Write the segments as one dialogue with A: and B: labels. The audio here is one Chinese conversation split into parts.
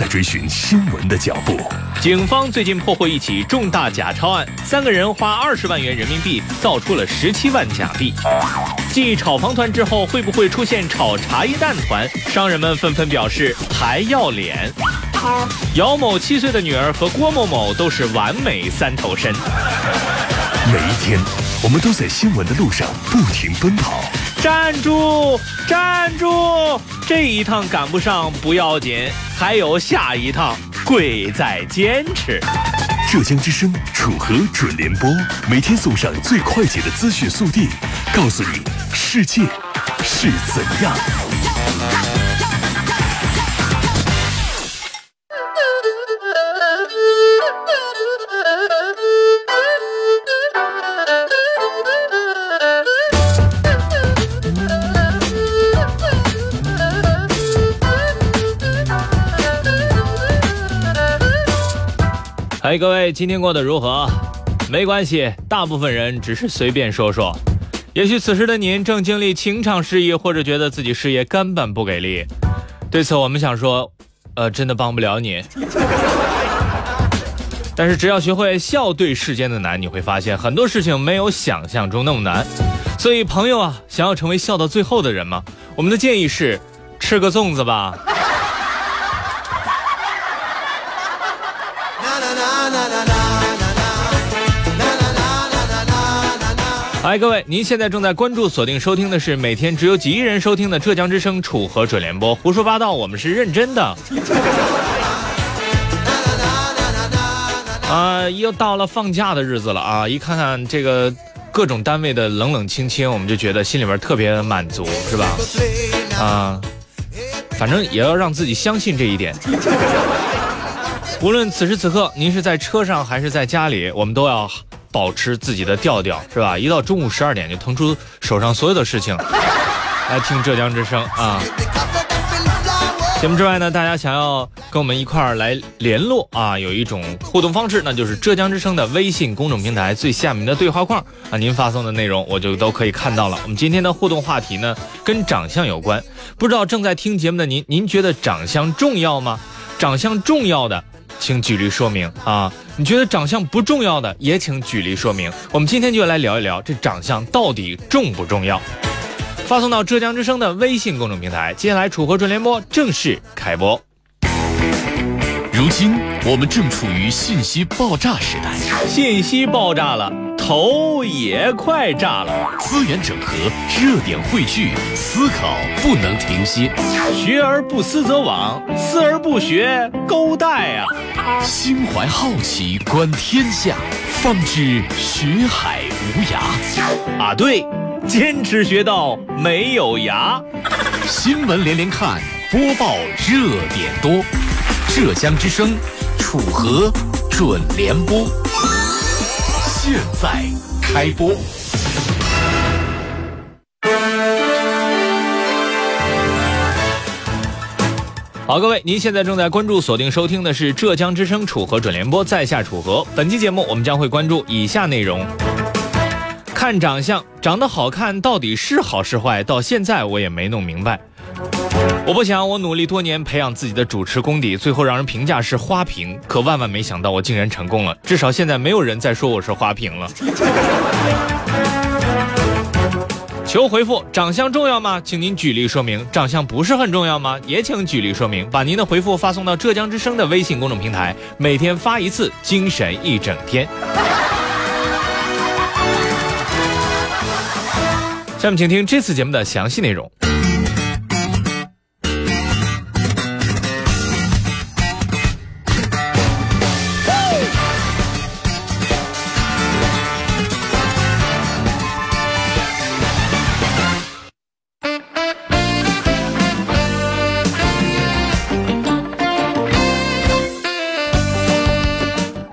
A: 在追寻新闻的脚步。
B: 警方最近破获一起重大假钞案，三个人花二十万元人民币造出了十七万假币。继炒房团之后，会不会出现炒茶叶蛋团？商人们纷纷表示还要脸。姚某七岁的女儿和郭某某都是完美三头身。
A: 每一天，我们都在新闻的路上不停奔跑。
B: 站住！站住！这一趟赶不上不要紧，还有下一趟，贵在坚持。
A: 浙江之声楚河准联播，每天送上最快捷的资讯速递，告诉你世界是怎样。
B: 嗨，各位，今天过得如何？没关系，大部分人只是随便说说。也许此时的您正经历情场失意，或者觉得自己事业根本不给力。对此，我们想说，呃，真的帮不了你。但是只要学会笑对世间的难，你会发现很多事情没有想象中那么难。所以，朋友啊，想要成为笑到最后的人吗？我们的建议是，吃个粽子吧。嗨，各位，您现在正在关注、锁定收听的是每天只有几亿人收听的浙江之声楚河准联播。胡说八道，我们是认真的。啊，又到了放假的日子了啊！一看看这个各种单位的冷冷清清，我们就觉得心里边特别满足，是吧？啊，反正也要让自己相信这一点。无论此时此刻您是在车上还是在家里，我们都要。保持自己的调调是吧？一到中午十二点就腾出手上所有的事情 来听浙江之声啊！节目之外呢，大家想要跟我们一块儿来联络啊，有一种互动方式，那就是浙江之声的微信公众平台最下面的对话框啊，您发送的内容我就都可以看到了。我们今天的互动话题呢，跟长相有关，不知道正在听节目的您，您觉得长相重要吗？长相重要的。请举例说明啊！你觉得长相不重要的，也请举例说明。我们今天就来聊一聊这长相到底重不重要？发送到浙江之声的微信公众平台。接下来，楚河传联播正式开播。
A: 如今我们正处于信息爆炸时代，
B: 信息爆炸了。头也快炸了，
A: 资源整合，热点汇聚，思考不能停歇。
B: 学而不思则罔，思而不学，勾带啊！
A: 心怀好奇，观天下，方知学海无涯。
B: 啊，对，坚持学到没有涯。
A: 新闻连连看，播报热点多。浙江之声，楚河准联播。现在开播。
B: 好，各位，您现在正在关注、锁定收听的是浙江之声楚河准联播，在下楚河。本期节目我们将会关注以下内容：看长相，长得好看到底是好是坏？到现在我也没弄明白。我不想我努力多年培养自己的主持功底，最后让人评价是花瓶。可万万没想到，我竟然成功了。至少现在没有人再说我是花瓶了。求回复：长相重要吗？请您举例说明。长相不是很重要吗？也请举例说明。把您的回复发送到浙江之声的微信公众平台，每天发一次，精神一整天。下面请听这次节目的详细内容。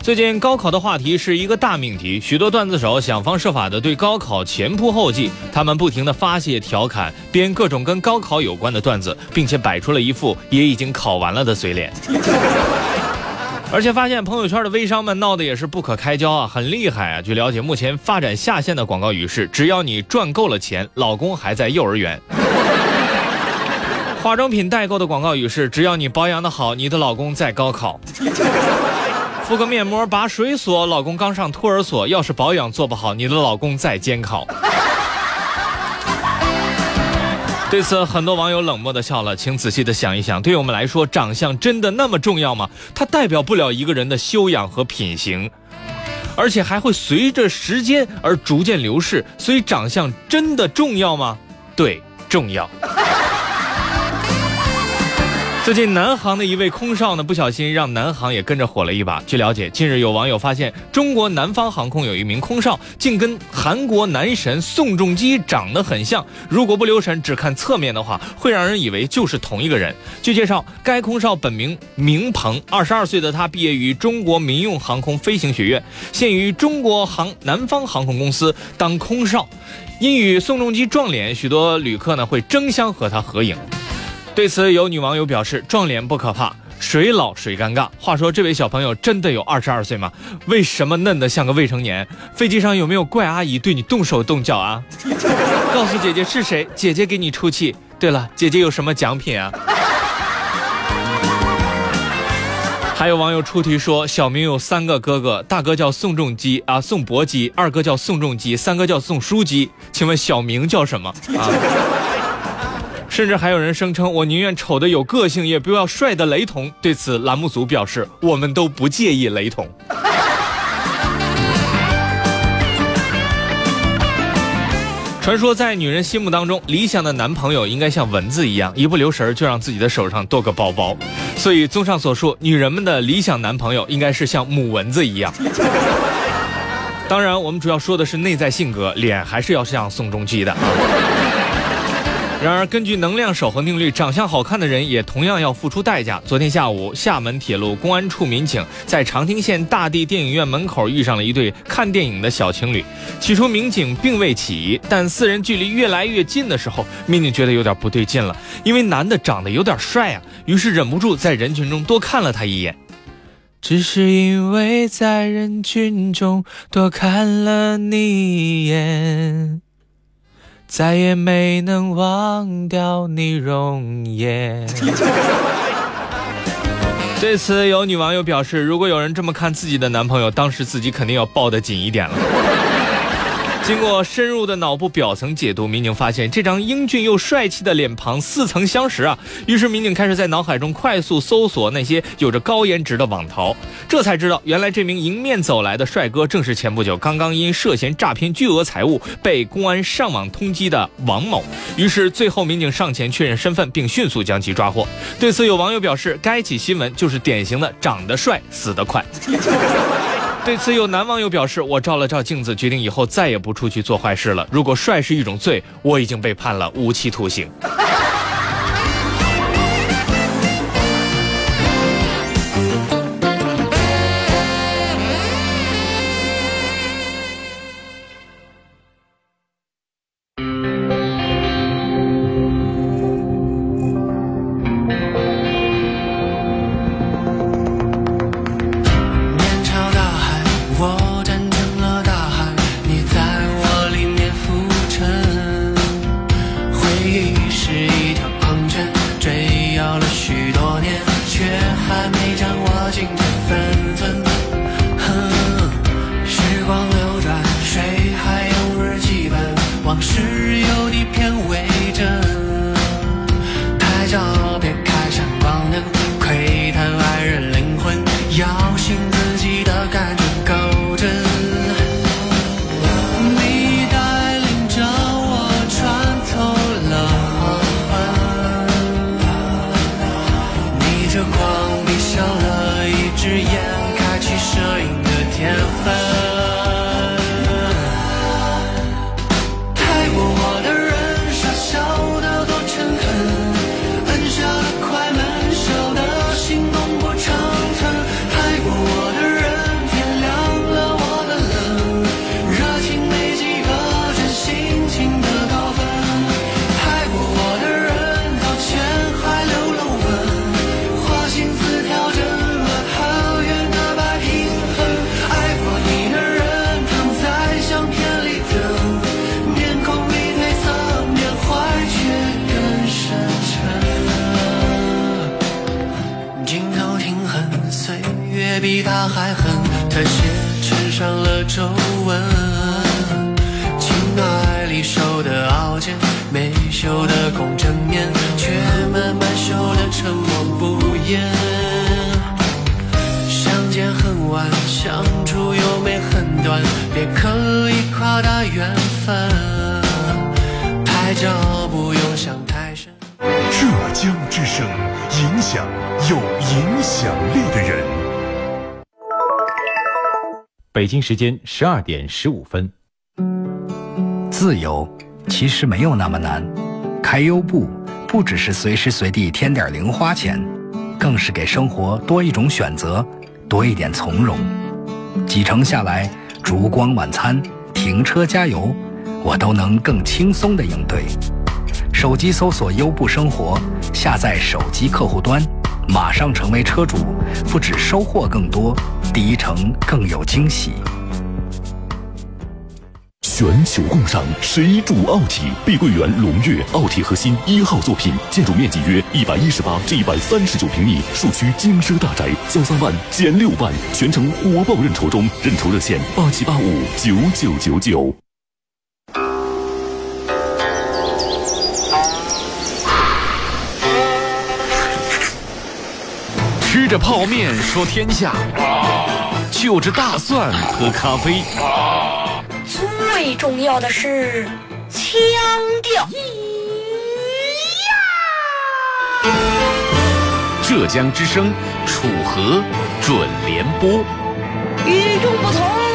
B: 最近高考的话题是一个大命题，许多段子手想方设法的对高考前仆后继，他们不停的发泄调侃，编各种跟高考有关的段子，并且摆出了一副也已经考完了的嘴脸。而且发现朋友圈的微商们闹得也是不可开交啊，很厉害啊。据了解，目前发展下线的广告语是：只要你赚够了钱，老公还在幼儿园。化妆品代购的广告语是：只要你保养的好，你的老公在高考。敷个面膜拔水锁，老公刚上托儿所，要是保养做不好，你的老公在监考。对此，很多网友冷漠的笑了。请仔细的想一想，对我们来说，长相真的那么重要吗？它代表不了一个人的修养和品行，而且还会随着时间而逐渐流逝。所以，长相真的重要吗？对，重要。最近，南航的一位空少呢，不小心让南航也跟着火了一把。据了解，近日有网友发现，中国南方航空有一名空少，竟跟韩国男神宋仲基长得很像。如果不留神，只看侧面的话，会让人以为就是同一个人。据介绍，该空少本名明鹏，二十二岁的他毕业于中国民用航空飞行学院，现于中国航南方航空公司当空少。因与宋仲基撞脸，许多旅客呢会争相和他合影。对此，有女网友表示：“撞脸不可怕，谁老谁尴尬。”话说，这位小朋友真的有二十二岁吗？为什么嫩得像个未成年？飞机上有没有怪阿姨对你动手动脚啊？告诉姐姐是谁，姐姐给你出气。对了，姐姐有什么奖品啊？还有网友出题说，小明有三个哥哥，大哥叫宋仲基啊，宋伯基；二哥叫宋仲基，三哥叫宋书基。请问小明叫什么啊？甚至还有人声称，我宁愿丑的有个性，也不要帅的雷同。对此，栏目组表示，我们都不介意雷同。传说在女人心目当中，理想的男朋友应该像蚊子一样，一不留神就让自己的手上多个包包。所以，综上所述，女人们的理想男朋友应该是像母蚊子一样。当然，我们主要说的是内在性格，脸还是要像宋仲基的。然而，根据能量守恒定律，长相好看的人也同样要付出代价。昨天下午，厦门铁路公安处民警在长汀县大地电影院门口遇上了一对看电影的小情侣。起初，民警并未起疑，但四人距离越来越近的时候，民警觉得有点不对劲了，因为男的长得有点帅啊，于是忍不住在人群中多看了他一眼。只是因为在人群中多看了你一眼。再也没能忘掉你容颜。对此，有女网友表示，如果有人这么看自己的男朋友，当时自己肯定要抱得紧一点了。经过深入的脑部表层解读，民警发现这张英俊又帅气的脸庞似曾相识啊！于是民警开始在脑海中快速搜索那些有着高颜值的网逃，这才知道原来这名迎面走来的帅哥正是前不久刚刚因涉嫌诈骗巨额财物被公安上网通缉的王某。于是最后民警上前确认身份，并迅速将其抓获。对此，有网友表示，该起新闻就是典型的长得帅死得快。对此，有男网友表示：“我照了照镜子，决定以后再也不出去做坏事了。如果帅是一种罪，我已经被判了无期徒刑。”
C: 短，别刻意夸大缘分。拍照不用想太深。
A: 浙江之声，影响有影响力的人。
D: 北京时间十二点十五分。
E: 自由其实没有那么难，开优步不只是随时随地添点零花钱，更是给生活多一种选择，多一点从容。几程下来，烛光晚餐、停车加油，我都能更轻松的应对。手机搜索优步生活，下载手机客户端，马上成为车主，不止收获更多，第一程更有惊喜。
F: 全球共赏，谁主奥体？碧桂园龙悦奥体核心一号作品，建筑面积约一百一十八至一百三十九平米，墅区精奢大宅，交三万减六万，全程火爆认筹中，认筹热线八七八五九九九九。
A: 吃着泡面说天下，就着大蒜喝咖啡。
G: 最重要的是腔调。
A: 浙江之声楚河准联播。
G: 与众不同，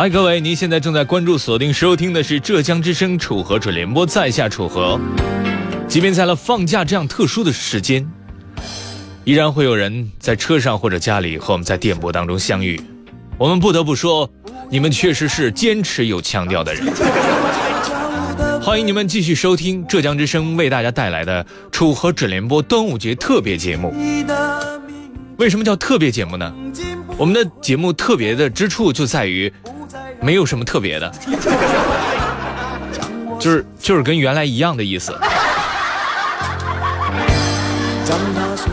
B: 嗨，各位，您现在正在关注、锁定、收听的是浙江之声楚河准联播，在下楚河。即便在了放假这样特殊的时间，依然会有人在车上或者家里和我们在电波当中相遇。我们不得不说，你们确实是坚持有腔调的人。欢迎你们继续收听浙江之声为大家带来的楚河准联播端午节特别节目。为什么叫特别节目呢？我们的节目特别的之处就在于。没有什么特别的，就是就是跟原来一样的意思。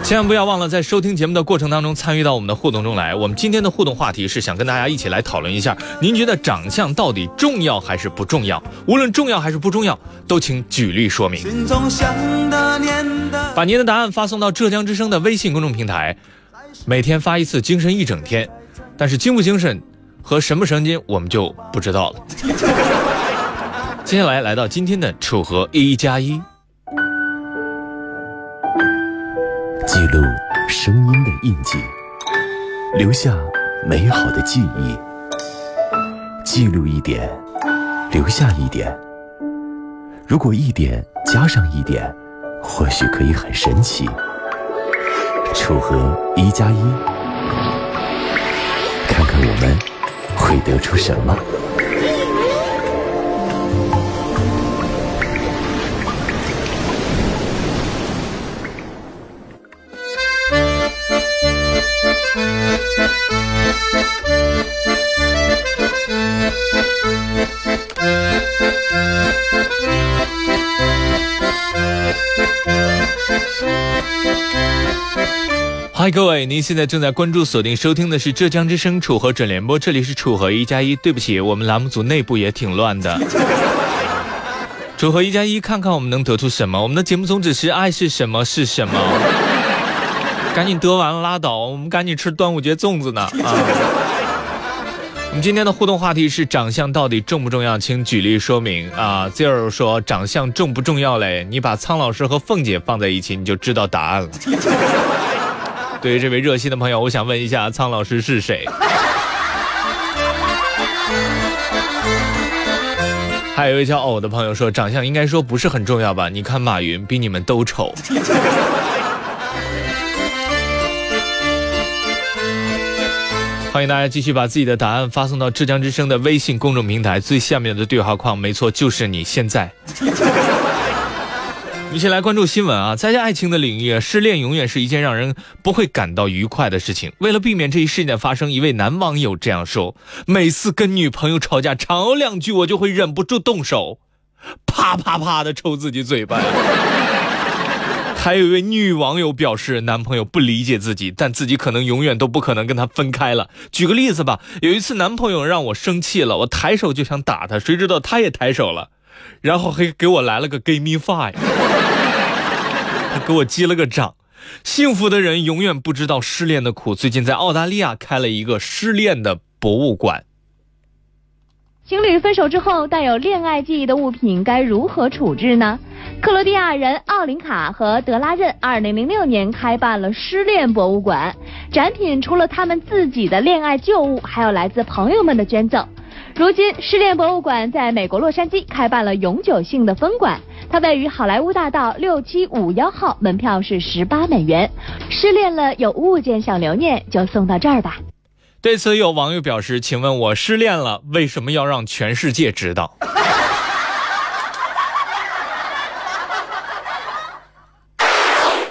B: 千万不要忘了在收听节目的过程当中参与到我们的互动中来。我们今天的互动话题是想跟大家一起来讨论一下，您觉得长相到底重要还是不重要？无论重要还是不重要，都请举例说明。把您的答案发送到浙江之声的微信公众平台，每天发一次，精神一整天。但是精不精神？和什么神经我们就不知道了。接下来来到今天的楚河一加一，
F: 记录声音的印记，留下美好的记忆。记录一点，留下一点。如果一点加上一点，或许可以很神奇。楚河一加一，看看我们。会得出什么？
B: 嗨，各位，您现在正在关注、锁定、收听的是浙江之声楚河准联播，这里是楚河一加一。对不起，我们栏目组内部也挺乱的。楚河一加一，看看我们能得出什么？我们的节目宗旨是爱是什么是什么？赶紧得完了拉倒，我们赶紧吃端午节粽子呢啊！我们今天的互动话题是长相到底重不重要？请举例说明啊！Zero 说长相重不重要嘞？你把苍老师和凤姐放在一起，你就知道答案了。对于这位热心的朋友，我想问一下，苍老师是谁？还有一位叫偶的朋友说，长相应该说不是很重要吧？你看马云比你们都丑。欢迎大家继续把自己的答案发送到浙江之声的微信公众平台最下面的对话框，没错，就是你现在。我们一起来关注新闻啊！在爱情的领域，失恋永远是一件让人不会感到愉快的事情。为了避免这一事件发生，一位男网友这样说：“每次跟女朋友吵架，吵两句我就会忍不住动手，啪啪啪的抽自己嘴巴。”还有一位女网友表示，男朋友不理解自己，但自己可能永远都不可能跟他分开了。举个例子吧，有一次男朋友让我生气了，我抬手就想打他，谁知道他也抬手了，然后还给我来了个 give me five，他给我击了个掌。幸福的人永远不知道失恋的苦。最近在澳大利亚开了一个失恋的博物馆。
H: 情侣分手之后带有恋爱记忆的物品该如何处置呢？克罗地亚人奥林卡和德拉任2006年开办了失恋博物馆，展品除了他们自己的恋爱旧物，还有来自朋友们的捐赠。如今，失恋博物馆在美国洛杉矶开办了永久性的分馆，它位于好莱坞大道六七五幺号，门票是十八美元。失恋了有物件想留念，就送到这儿吧。
B: 对此，有网友表示：“请问我失恋了，为什么要让全世界知道？”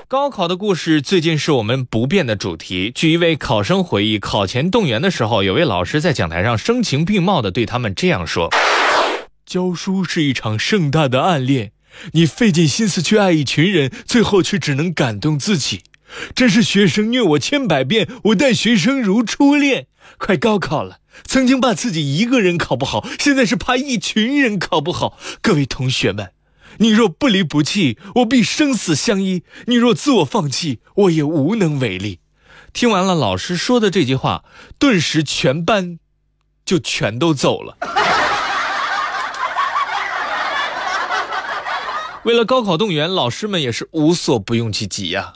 B: 高考的故事最近是我们不变的主题。据一位考生回忆，考前动员的时候，有位老师在讲台上声情并茂地对他们这样说：“教书是一场盛大的暗恋，你费尽心思去爱一群人，最后却只能感动自己。真是学生虐我千百遍，我待学生如初恋。快高考了，曾经怕自己一个人考不好，现在是怕一群人考不好。各位同学们。”你若不离不弃，我必生死相依；你若自我放弃，我也无能为力。听完了老师说的这句话，顿时全班就全都走了。为了高考动员，老师们也是无所不用其极呀。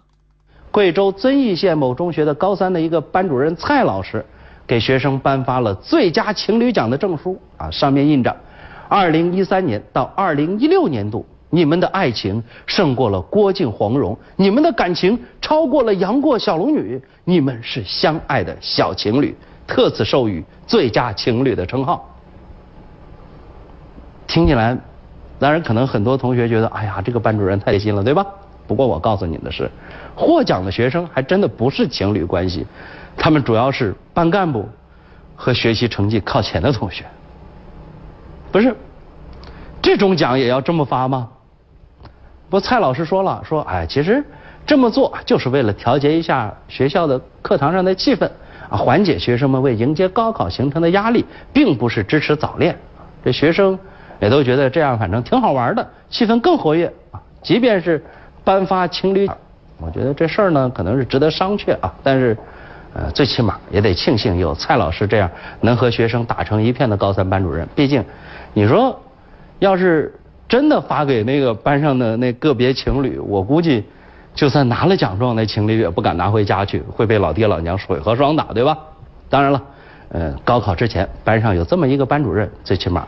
I: 贵州遵义县某中学的高三的一个班主任蔡老师，给学生颁发了最佳情侣奖的证书啊，上面印着。二零一三年到二零一六年度，你们的爱情胜过了郭靖黄蓉，你们的感情超过了杨过小龙女，你们是相爱的小情侣，特此授予最佳情侣的称号。听起来，当然可能很多同学觉得，哎呀，这个班主任太心了，对吧？不过我告诉你的是，获奖的学生还真的不是情侣关系，他们主要是班干部和学习成绩靠前的同学。不是，这种奖也要这么发吗？不，蔡老师说了，说哎，其实这么做就是为了调节一下学校的课堂上的气氛，啊，缓解学生们为迎接高考形成的压力，并不是支持早恋。这学生也都觉得这样反正挺好玩的，气氛更活跃啊。即便是颁发情侣，我觉得这事儿呢可能是值得商榷啊，但是。呃，最起码也得庆幸有蔡老师这样能和学生打成一片的高三班主任。毕竟，你说，要是真的发给那个班上的那个别情侣，我估计，就算拿了奖状，那情侣也不敢拿回家去，会被老爹老娘水和霜打，对吧？当然了，呃，高考之前班上有这么一个班主任，最起码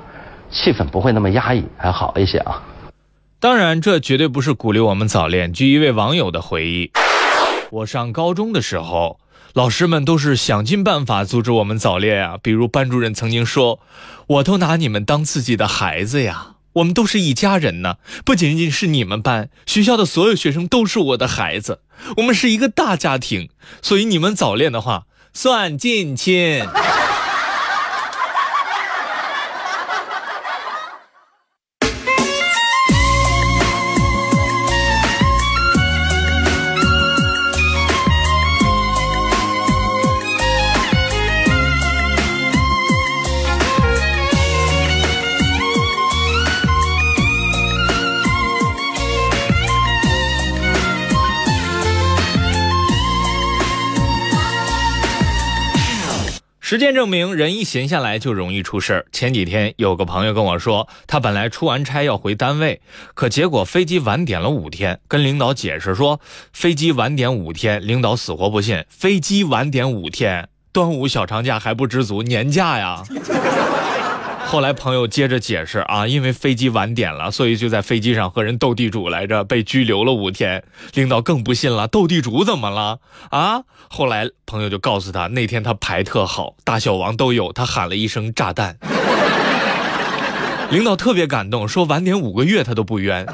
I: 气氛不会那么压抑，还好一些啊。
B: 当然，这绝对不是鼓励我们早恋。据一位网友的回忆，我上高中的时候。老师们都是想尽办法阻止我们早恋啊！比如班主任曾经说：“我都拿你们当自己的孩子呀，我们都是一家人呢。不仅仅是你们班，学校的所有学生都是我的孩子，我们是一个大家庭。所以你们早恋的话，算近亲。”实践证明，人一闲下来就容易出事儿。前几天有个朋友跟我说，他本来出完差要回单位，可结果飞机晚点了五天，跟领导解释说飞机晚点五天，领导死活不信。飞机晚点五天，端午小长假还不知足，年假呀。后来朋友接着解释啊因为飞机晚点了所以就在飞机上和人斗地主来着被拘留了五天领导更不信了斗地主怎么了？啊？后来朋友就告诉他那天他牌特好大小王都有他喊了一声炸弹。领导特别感动说晚点五个月他都不冤。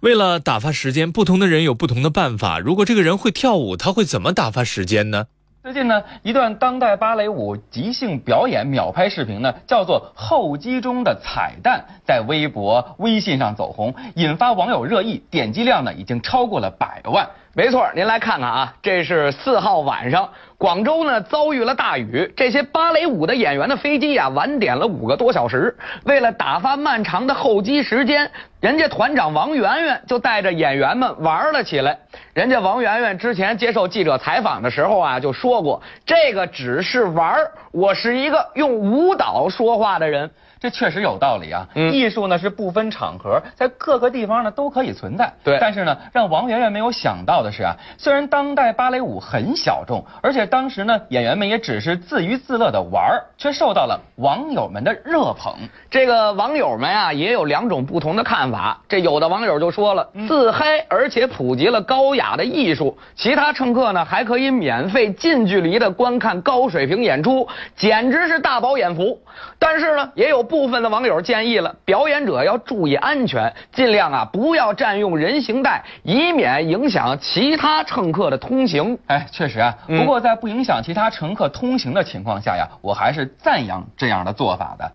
B: 为了打发时间不同的人有不同的办法如果这个人会跳舞他会怎么打发时间呢？
J: 最近呢，一段当代芭蕾舞即兴表演秒拍视频呢，叫做《候机中的彩蛋》，在微博、微信上走红，引发网友热议，点击量呢已经超过了百万。
K: 没错，您来看看啊，这是四号晚上，广州呢遭遇了大雨，这些芭蕾舞的演员的飞机呀晚点了五个多小时。为了打发漫长的候机时间，人家团长王媛媛就带着演员们玩了起来。人家王媛媛之前接受记者采访的时候啊就说过，这个只是玩我是一个用舞蹈说话的人。
J: 这确实有道理啊！
K: 嗯
J: 艺术呢是不分场合，在各个地方呢都可以存在。
K: 对
J: 但是呢，让王媛媛没有想到的是啊，虽然当代芭蕾舞很小众，而且当时呢演员们也只是自娱自乐的玩儿，却受到了网友们的热捧。
K: 这个网友们啊，也有两种不同的看法。这有的网友就说了，自嗨而且普及了高雅的艺术，其他乘客呢还可以免费近距离的观看高水平演出，简直是大饱眼福。但是呢，也有部分的网友建议了，表演者要注意安全，尽量啊不要占用人行带，以免影响其他乘客的通行。
J: 哎，确实啊，
K: 嗯
J: 不过在不影响其他乘客通行的情况下呀，我还是赞扬这样的做法的。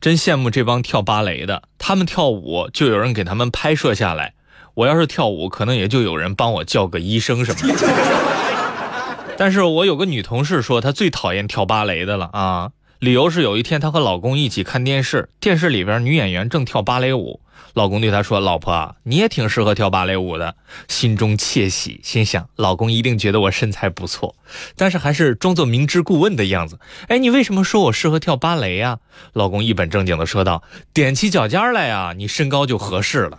B: 真羡慕这帮跳芭蕾的，他们跳舞就有人给他们拍摄下来。我要是跳舞，可能也就有人帮我叫个医生什么的。但是我有个女同事说，她最讨厌跳芭蕾的了啊，理由是有一天她和老公一起看电视，电视里边女演员正跳芭蕾舞，老公对她说：“老婆，你也挺适合跳芭蕾舞的。”心中窃喜，心想老公一定觉得我身材不错，但是还是装作明知故问的样子。哎，你为什么说我适合跳芭蕾呀、老公一本正经的说道：“踮起脚尖来呀，你身高就合适了。”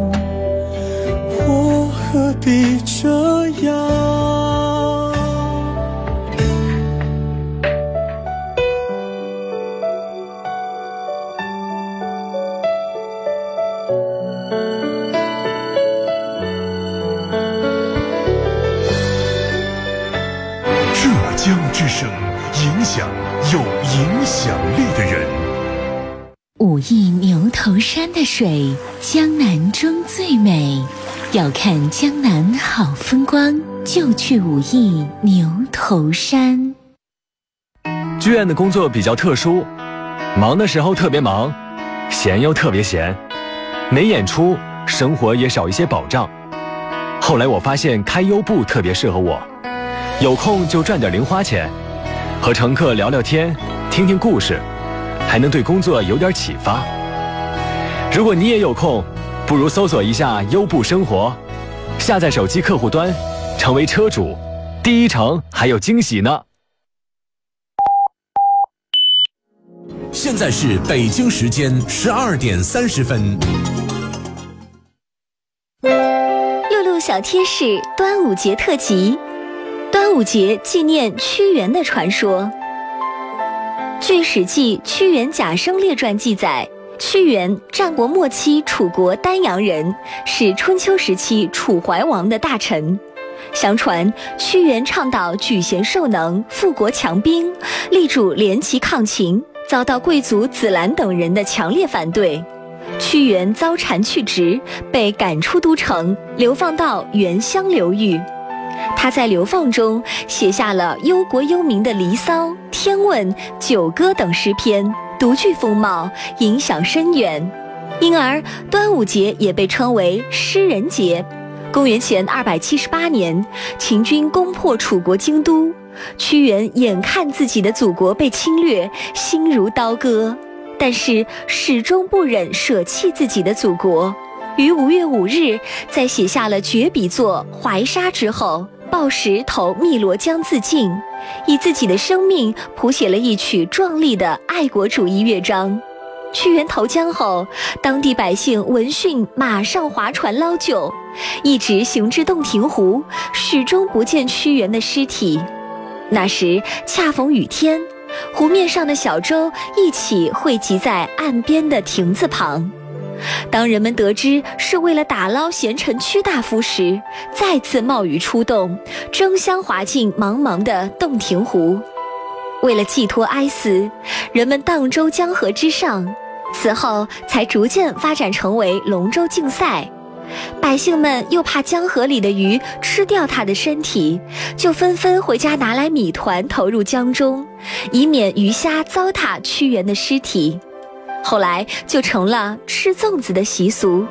L: 何必这样？
A: 浙江之声，影响有影响力的人。
M: 武义牛头山的水，江南中最美。要看江南好风光，就去武义牛头山。
N: 剧院的工作比较特殊，忙的时候特别忙，闲又特别闲，没演出，生活也少一些保障。后来我发现开优步特别适合我，有空就赚点零花钱，和乘客聊聊天，听听故事，还能对工作有点启发。如果你也有空，不如搜索一下优步生活，下载手机客户端，成为车主，第一程还有惊喜呢。
A: 现在是北京时间十二点三十分。
M: 露露小贴士：端午节特辑，端午节纪念屈原的传说。据《史记·屈原贾生列传》记载，屈原，战国末期楚国丹阳人，是春秋时期楚怀王的大臣。相传，屈原倡导举贤授能、富国强兵，力主联齐抗秦。遭到贵族子兰等人的强烈反对，屈原遭谗去职，被赶出都城，流放到原乡流域。他在流放中写下了忧国忧民的《离骚》《天问》《九歌》等诗篇，独具风貌，影响深远。因而，端午节也被称为诗人节。公元前二百七十八年，秦军攻破楚国京都。屈原眼看自己的祖国被侵略，心如刀割，但是始终不忍舍弃自己的祖国。于五月五日，在写下了绝笔作《怀沙》之后，抱石投汨罗江自尽，以自己的生命谱写了一曲壮丽的爱国主义乐章。屈原投江后，当地百姓闻讯马上划船捞救，一直行至洞庭湖，始终不见屈原的尸体。那时恰逢雨天，湖面上的小舟一起汇集在岸边的亭子旁。当人们得知是为了打捞贤臣屈大夫时，再次冒雨出动，争相划进茫茫的洞庭湖。为了寄托哀思，人们荡舟江河之上，此后才逐渐发展成为龙舟竞赛。百姓们又怕江河里的鱼吃掉他的身体，就纷纷回家拿来米团投入江中，以免鱼虾糟蹋屈原的尸体。后来就成了吃粽子的习俗。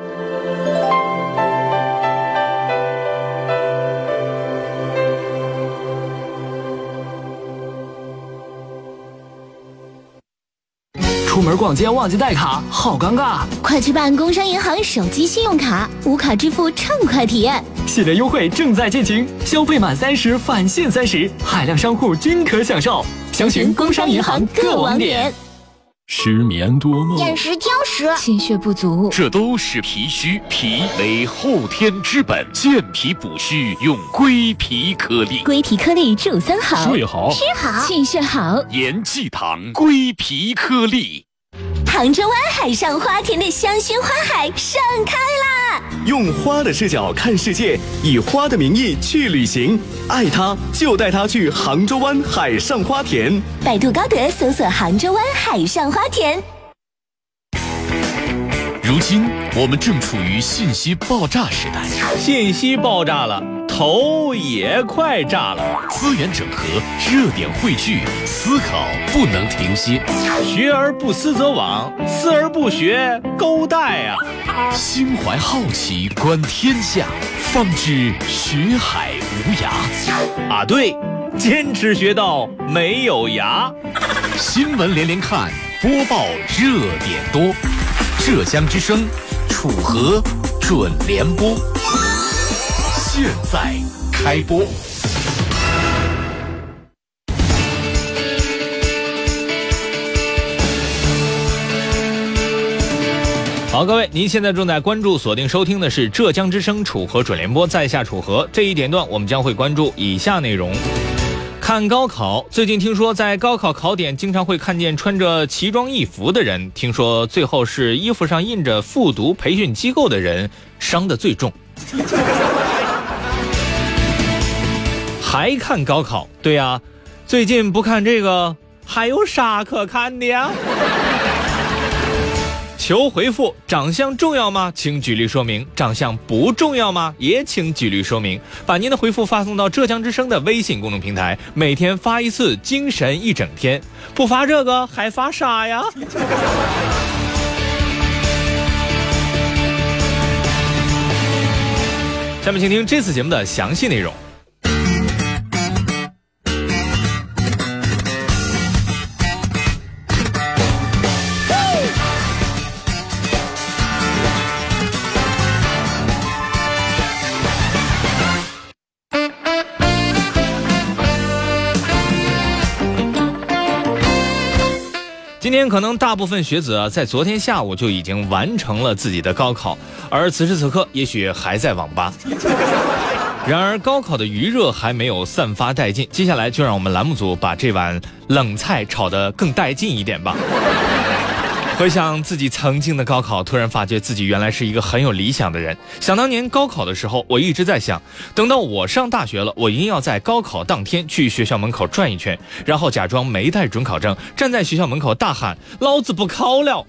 O: 出门逛街忘记带卡，好尴尬！
P: 快去办工商银行手机信用卡，无卡支付畅快体验。
O: 系列优惠正在进行，消费满三十返现三十，海量商户均可享受。详询工商银行各网点。
A: 失眠多梦，
G: 眼食挑食，
P: 气血不足，
A: 这都是脾虚。脾为后天之本，健脾补虚用归脾颗粒。
P: 归脾颗粒助三好，
A: 睡好，
G: 吃好，
P: 气血好。
A: 盐气堂归脾颗粒。
P: 杭州湾海上花田的香薰花海盛开啦！
Q: 用花的视角看世界，以花的名义去旅行，爱它就带它去杭州湾海上花田。
P: 百度高德搜索杭州湾海上花田。
A: 如今我们正处于信息爆炸时代，
B: 信息爆炸了，头也快炸了。
A: 资源整合，热点汇聚，思考不能停歇。
B: 学而不思则罔，思而不学，勾带啊！
A: 心怀好奇，观天下，方知学海无涯。
B: 啊，对，坚持学到没有涯。
A: 新闻连连看，播报热点多。浙江之声，楚河准联播，现在开播。
B: 好，各位，您现在正在关注、锁定收听的是浙江之声楚河准联播，在下楚河。这一点段，我们将会关注以下内容。看高考，最近听说在高考考点经常会看见穿着奇装异服的人，听说最后是衣服上印着复读培训机构的人伤得最重。还看高考？对呀，最近不看这个，还有啥可看的呀？求回复长相重要吗？请举例说明。长相不重要吗？也请举例说明。把您的回复发送到浙江之声的微信公众平台每天发一次精神一整天。不发这个还发啥呀？下面请听这次节目的详细内容。今天可能大部分学子啊，在昨天下午就已经完成了自己的高考，而此时此刻也许还在网吧。然而，高考的余热还没有散发殆尽，接下来就让我们栏目组把这碗冷菜炒得更带劲一点吧。回想自己曾经的高考，突然发觉自己原来是一个很有理想的人。想当年高考的时候，我一直在想，等到我上大学了，我一定要在高考当天去学校门口转一圈，然后假装没带准考证，站在学校门口大喊：“老子不考了！”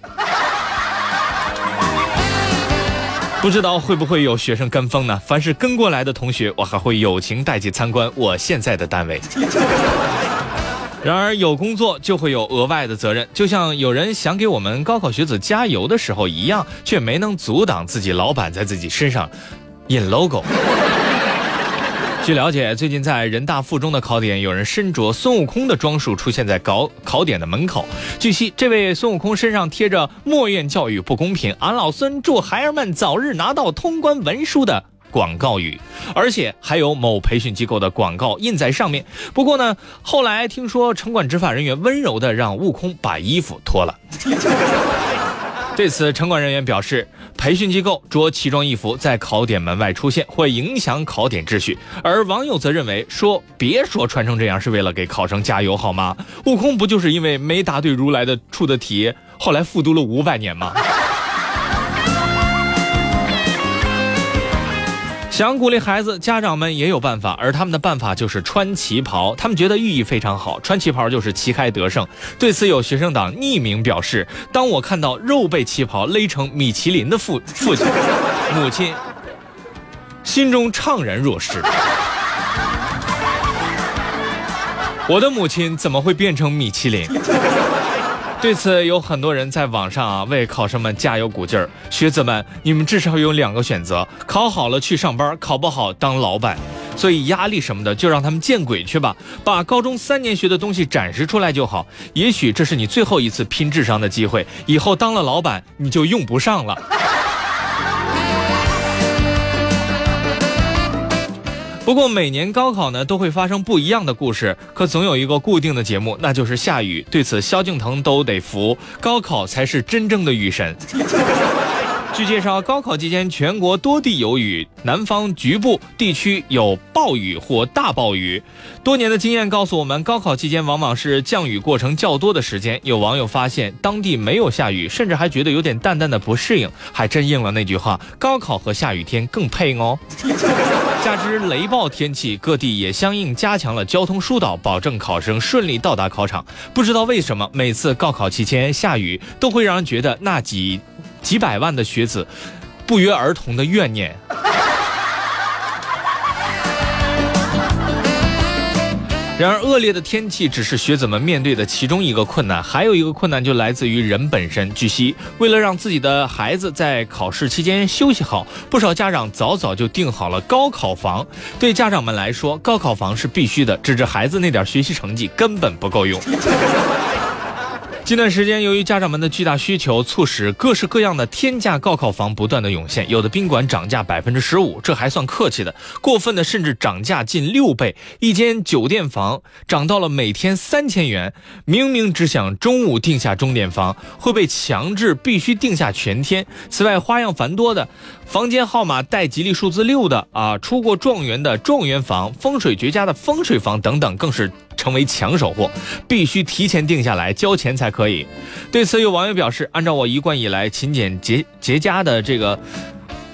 B: 不知道会不会有学生跟风呢？凡是跟过来的同学，我还会友情带去参观我现在的单位。然而有工作就会有额外的责任，就像有人想给我们高考学子加油的时候一样，却没能阻挡自己老板在自己身上印 logo。据了解，最近在人大附中的考点，有人身着孙悟空的装束出现在考考点的门口。据悉，这位孙悟空身上贴着“莫怨教育不公平，俺老孙祝孩儿们早日拿到通关文书”的。广告语，而且还有某培训机构的广告印在上面。不过呢，后来听说城管执法人员温柔的让悟空把衣服脱了。对此，城管人员表示，培训机构着奇装异服在考点门外出现，会影响考点秩序。而网友则认为，说别说穿成这样是为了给考生加油好吗？悟空不就是因为没答对如来的出的题，后来复读了五百年吗？想鼓励孩子，家长们也有办法，而他们的办法就是穿旗袍。他们觉得寓意非常好，穿旗袍就是旗开得胜。对此，有学生党匿名表示：“当我看到肉被旗袍勒成米其林的父父亲、母亲，心中怅然若失。我的母亲怎么会变成米其林？”对此，有很多人在网上啊为考生们加油鼓劲儿。学子们，你们至少有两个选择：考好了去上班，考不好当老板。所以压力什么的，就让他们见鬼去吧！把高中三年学的东西展示出来就好。也许这是你最后一次拼智商的机会，以后当了老板你就用不上了。不过每年高考呢都会发生不一样的故事，可总有一个固定的节目，那就是下雨。对此，萧敬腾都得服，高考才是真正的雨神。据介绍，高考期间全国多地有雨，南方局部地区有暴雨或大暴雨。多年的经验告诉我们，高考期间往往是降雨过程较多的时间。有网友发现当地没有下雨，甚至还觉得有点淡淡的不适应，还真应了那句话：高考和下雨天更配哦。加之雷暴天气，各地也相应加强了交通疏导，保证考生顺利到达考场。不知道为什么，每次高考期间下雨，都会让人觉得那几。几百万的学子不约而同的怨念。然而，恶劣的天气只是学子们面对的其中一个困难，还有一个困难就来自于人本身。据悉，为了让自己的孩子在考试期间休息好，不少家长早早就订好了高考房。对家长们来说，高考房是必须的，指着孩子那点学习成绩根本不够用。近段时间，由于家长们的巨大需求，促使各式各样的天价高考房不断的涌现。有的宾馆涨价百分之十五，这还算客气的；过分的甚至涨价近六倍。一间酒店房涨到了每天三千元，明明只想中午定下钟点房，会被强制必须定下全天。此外，花样繁多的房间号码带吉利数字六的啊，出过状元的状元房，风水绝佳的风水房等等，更是。成为抢手货，必须提前定下来，交钱才可以。对此，有网友表示：“按照我一贯以来勤俭节节家的这个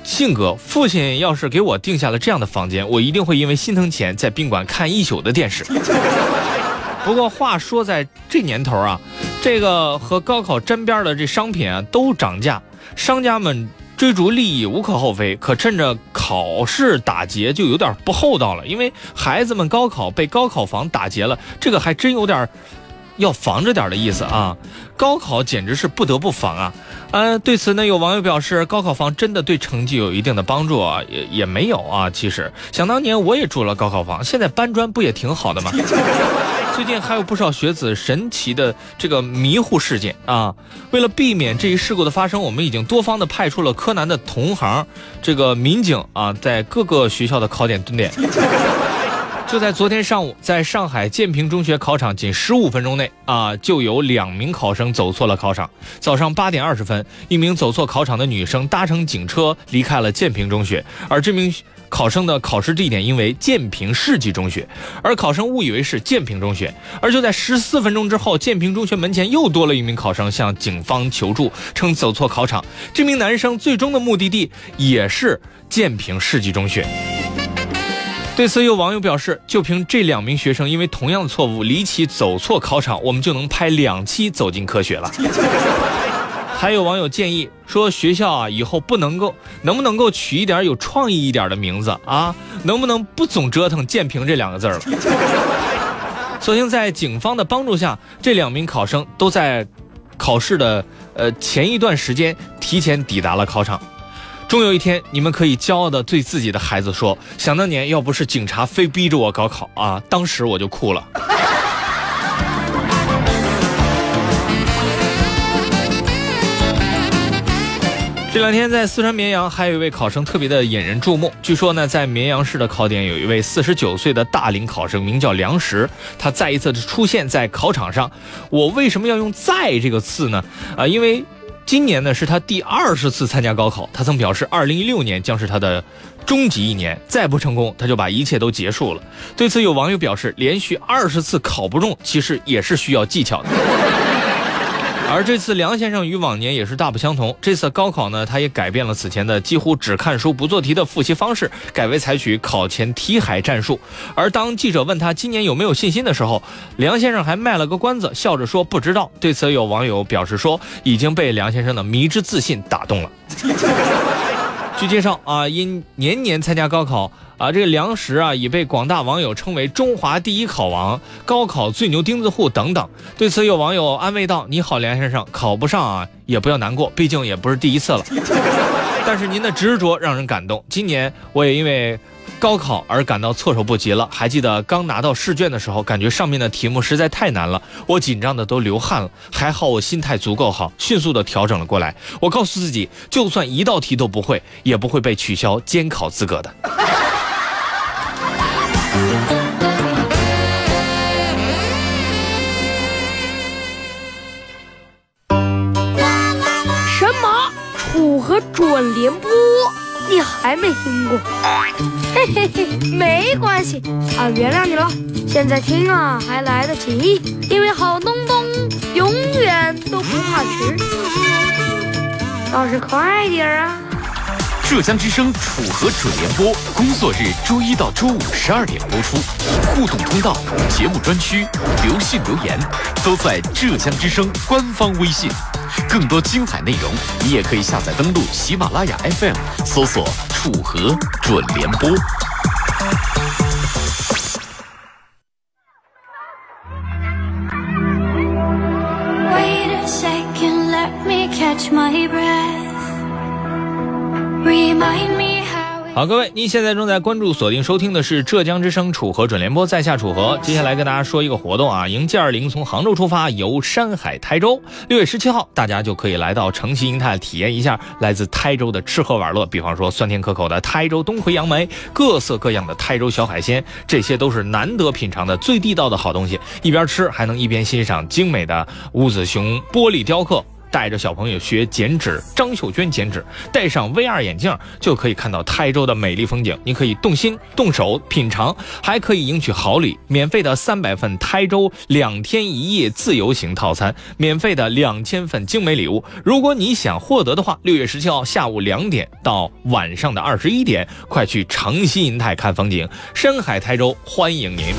B: 性格，父亲要是给我定下了这样的房间，我一定会因为心疼钱，在宾馆看一宿的电视。”不过话说在这年头啊，这个和高考沾边的这商品啊都涨价，商家们。追逐利益无可厚非，可趁着考试打劫就有点不厚道了。因为孩子们高考被高考房打劫了，这个还真有点要防着点的意思啊。高考简直是不得不防啊！呃，对此呢，有网友表示，高考房真的对成绩有一定的帮助啊？也也没有啊。其实想当年我也住了高考房，现在搬砖不也挺好的吗？最近还有不少学子神奇的这个迷糊事件啊！为了避免这一事故的发生，我们已经多方的派出了柯南的同行这个民警啊，在各个学校的考点蹲点。就在昨天上午，在上海建平中学考场仅十五分钟内啊，就有两名考生走错了考场。早上八点二十分，一名走错考场的女生搭乘警车离开了建平中学，而这名。考生的考试地点因为建平世纪中学，而考生误以为是建平中学。而就在十四分钟之后，建平中学门前又多了一名考生向警方求助，称走错考场。这名男生最终的目的地也是建平世纪中学。对此，有网友表示，就凭这两名学生因为同样的错误离奇走错考场，我们就能拍两期《走进科学》了。还有网友建议说，学校啊以后不能够，能不能够取一点有创意一点的名字啊？能不能不总折腾“建平”这两个字了？所幸在警方的帮助下，这两名考生都在考试的呃前一段时间提前抵达了考场。终有一天，你们可以骄傲的对自己的孩子说：“想当年，要不是警察非逼着我高考啊，当时我就哭了。”这两天在四川绵阳，还有一位考生特别的引人注目。据说呢，在绵阳市的考点有一位四十九岁的大龄考生，名叫梁石。他再一次的出现在考场上。我为什么要用“再”这个字呢？啊，因为今年呢是他第二十次参加高考。他曾表示，二零一六年将是他的终极一年，再不成功，他就把一切都结束了。对此，有网友表示，连续二十次考不中，其实也是需要技巧的。而这次梁先生与往年也是大不相同。这次高考呢，他也改变了此前的几乎只看书不做题的复习方式，改为采取考前题海战术。而当记者问他今年有没有信心的时候，梁先生还卖了个关子，笑着说不知道。对此，有网友表示说已经被梁先生的迷之自信打动了。据介绍啊，因年年参加高考。啊，这个梁实啊，已被广大网友称为中华第一考王、高考最牛钉子户等等。对此，有网友安慰道：“你好，梁先生，考不上啊，也不要难过，毕竟也不是第一次了。但是您的执着让人感动。今年我也因为高考而感到措手不及了。还记得刚拿到试卷的时候，感觉上面的题目实在太难了，我紧张的都流汗了。还好我心态足够好，迅速的调整了过来。我告诉自己，就算一道题都不会，也不会被取消监考资格的。”
G: 还没听过？嘿嘿嘿，没关系啊，原谅你了。现在听啊，还来得及，因为好东东永远都不怕迟。倒是快点啊！
A: 浙江之声楚河准联播，工作日周一到周五十二点播出。互动通道、节目专区、留信留言，都在浙江之声官方微信。更多精彩内容，你也可以下载登录喜马拉雅 FM，搜索楚河准联播。
B: 好，各位，您现在正在关注、锁定收听的是浙江之声楚河准联播，在下楚河。接下来跟大家说一个活动啊，迎 G 二零从杭州出发，游山海台州。六月十七号，大家就可以来到城西银泰体验一下来自台州的吃喝玩乐，比方说酸甜可口的台州东魁杨梅，各色各样的台州小海鲜，这些都是难得品尝的最地道的好东西。一边吃还能一边欣赏精美的五子熊玻璃雕刻。带着小朋友学剪纸，张秀娟剪纸，戴上 VR 眼镜就可以看到台州的美丽风景。你可以动心动手品尝，还可以赢取好礼：免费的三百份台州两天一夜自由行套餐，免费的两千份精美礼物。如果你想获得的话，六月十七号下午两点到晚上的二十一点，快去城西银泰看风景，深海台州欢迎您。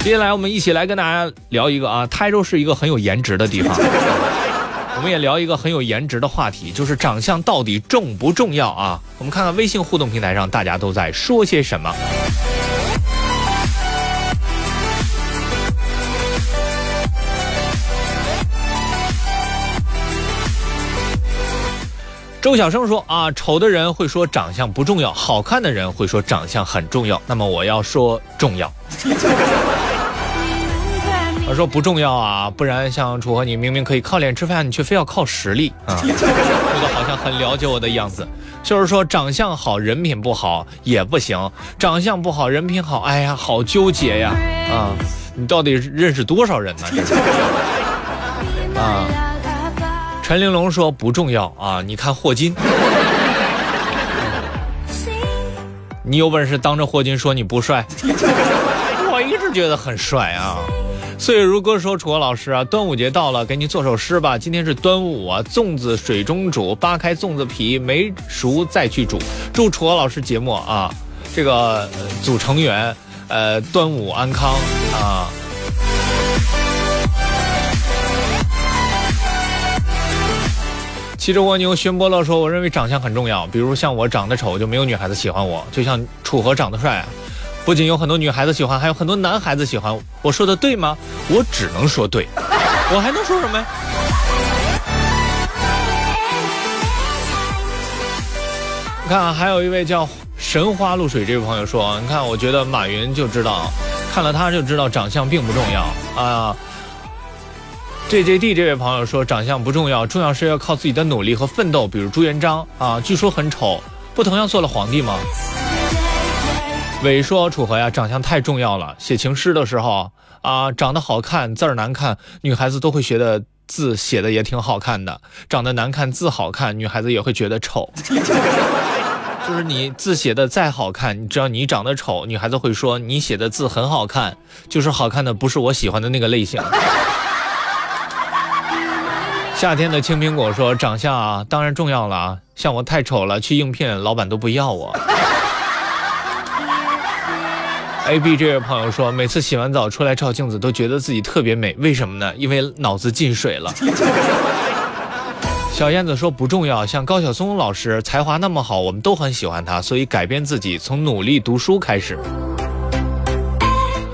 B: 接下来我们一起来跟大家聊一个啊，台州是一个很有颜值的地方。我们也聊一个很有颜值的话题就是长相到底重不重要啊？我们看看微信互动平台上大家都在说些什么。周小生说啊丑的人会说长相不重要好看的人会说长相很重要那么我要说重要。说不重要啊，不然像楚河，你明明可以靠脸吃饭，你却非要靠实力啊！这个好像很了解我的样子。就是说，长相好，人品不好也不行；长相不好，人品好，哎呀，好纠结呀！啊，你到底认识多少人呢？啊。陈玲珑说不重要啊，你看霍金，你有本事当着霍金说你不帅，我一直觉得很帅啊。岁月如歌说楚河老师啊，端午节到了，给你做首诗吧。今天是端午啊，粽子水中煮，扒开粽子皮，没熟再去煮。祝楚河老师节目啊，这个组成员呃端午安康啊。骑着蜗牛，宣波乐说：“我认为长相很重要，比如像我长得丑，就没有女孩子喜欢我；就像楚河长得帅，不仅有很多女孩子喜欢，还有很多男孩子喜欢。我说的对吗？我只能说对，我还能说什么呀？”你看，还有一位叫神花露水这位朋友说：“你看，我觉得马云就知道，看了他就知道长相并不重要啊。” J J D 这位朋友说，长相不重要，重要是要靠自己的努力和奋斗。比如朱元璋啊，据说很丑，不同样做了皇帝吗？伟说楚河呀，长相太重要了。写情诗的时候啊，长得好看字儿难看，女孩子都会觉得字写的也挺好看的；长得难看字好看，女孩子也会觉得丑。就是你字写的再好看，只要你长得丑，女孩子会说你写的字很好看，就是好看的不是我喜欢的那个类型。夏天的青苹果说：“长相啊，当然重要了啊！像我太丑了，去应聘老板都不要我。”A B 这位朋友说：“每次洗完澡出来照镜子，都觉得自己特别美，为什么呢？因为脑子进水了。”小燕子说：“不重要，像高晓松老师才华那么好，我们都很喜欢他，所以改变自己，从努力读书开始。”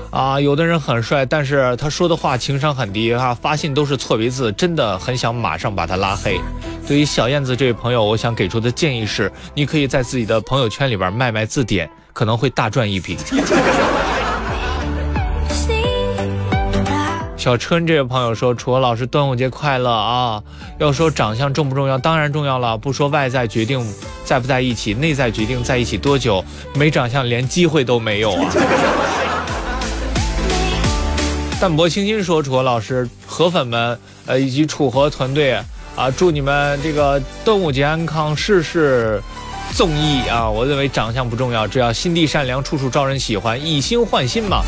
B: 啊，有的人很帅，但是他说的话情商很低啊，发信都是错别字，真的很想马上把他拉黑。对于小燕子这位朋友，我想给出的建议是，你可以在自己的朋友圈里边卖卖字典，可能会大赚一笔。小春这位朋友说：“楚河老师，端午节快乐啊！要说长相重不重要，当然重要了。不说外在决定在不在一起，内在决定在一起多久。没长相，连机会都没有啊。”淡泊清新说：“楚河老师，河粉们，呃，以及楚河团队啊，祝你们这个端午节安康，事事综艺啊！我认为长相不重要，只要心地善良，处处招人喜欢，以心换心嘛。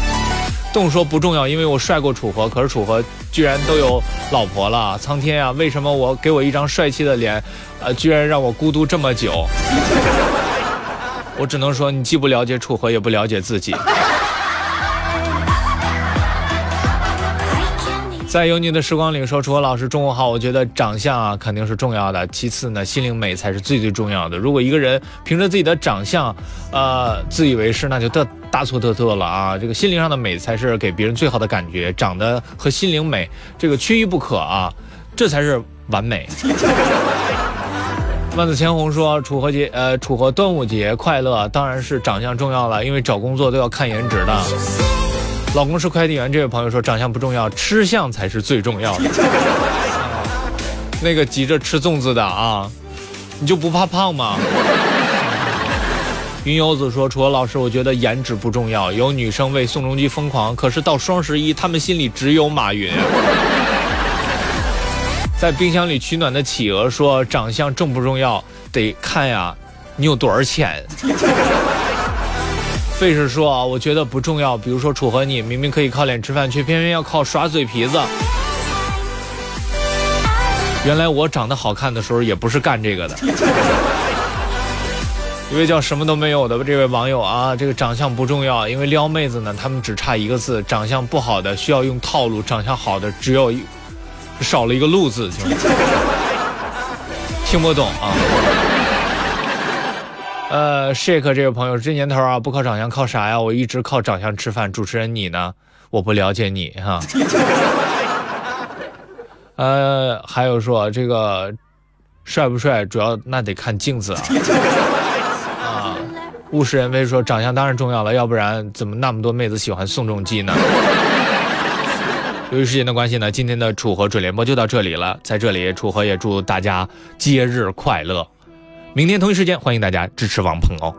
B: 动说不重要，因为我帅过楚河，可是楚河居然都有老婆了，苍天啊，为什么我给我一张帅气的脸，呃，居然让我孤独这么久？我只能说，你既不了解楚河，也不了解自己。”在有你的时光里说，楚河老师中午好。我觉得长相啊肯定是重要的，其次呢，心灵美才是最最重要的。如果一个人凭着自己的长相，呃，自以为是，那就大大错特错了啊！这个心灵上的美才是给别人最好的感觉，长得和心灵美这个缺一不可啊，这才是完美。万紫千红说，楚河节，呃，楚河端午节快乐，当然是长相重要了，因为找工作都要看颜值的。老公是快递员，这位朋友说长相不重要，吃相才是最重要的。那个急着吃粽子的啊，你就不怕胖吗？云游子说：“楚河老师，我觉得颜值不重要，有女生为宋仲基疯狂，可是到双十一，他们心里只有马云。”在冰箱里取暖的企鹅说：“长相重不重要？得看呀，你有多少钱。”费事说啊，我觉得不重要。比如说楚河，你明明可以靠脸吃饭，却偏偏要靠耍嘴皮子。原来我长得好看的时候也不是干这个的。一位叫什么都没有的这位网友啊，这个长相不重要，因为撩妹子呢，他们只差一个字，长相不好的需要用套路，长相好的只有少了一个路字，听不懂啊。呃，shake 这位朋友，这年头啊，不靠长相靠啥呀？我一直靠长相吃饭。主持人你呢？我不了解你哈。呃，还有说这个帅不帅主要那得看镜子啊。啊，物是人非说长相当然重要了，要不然怎么那么多妹子喜欢宋仲基呢？由于时间的关系呢，今天的楚河准联播就到这里了。在这里，楚河也祝大家节日快乐。明天同一时间，欢迎大家支持王鹏哦。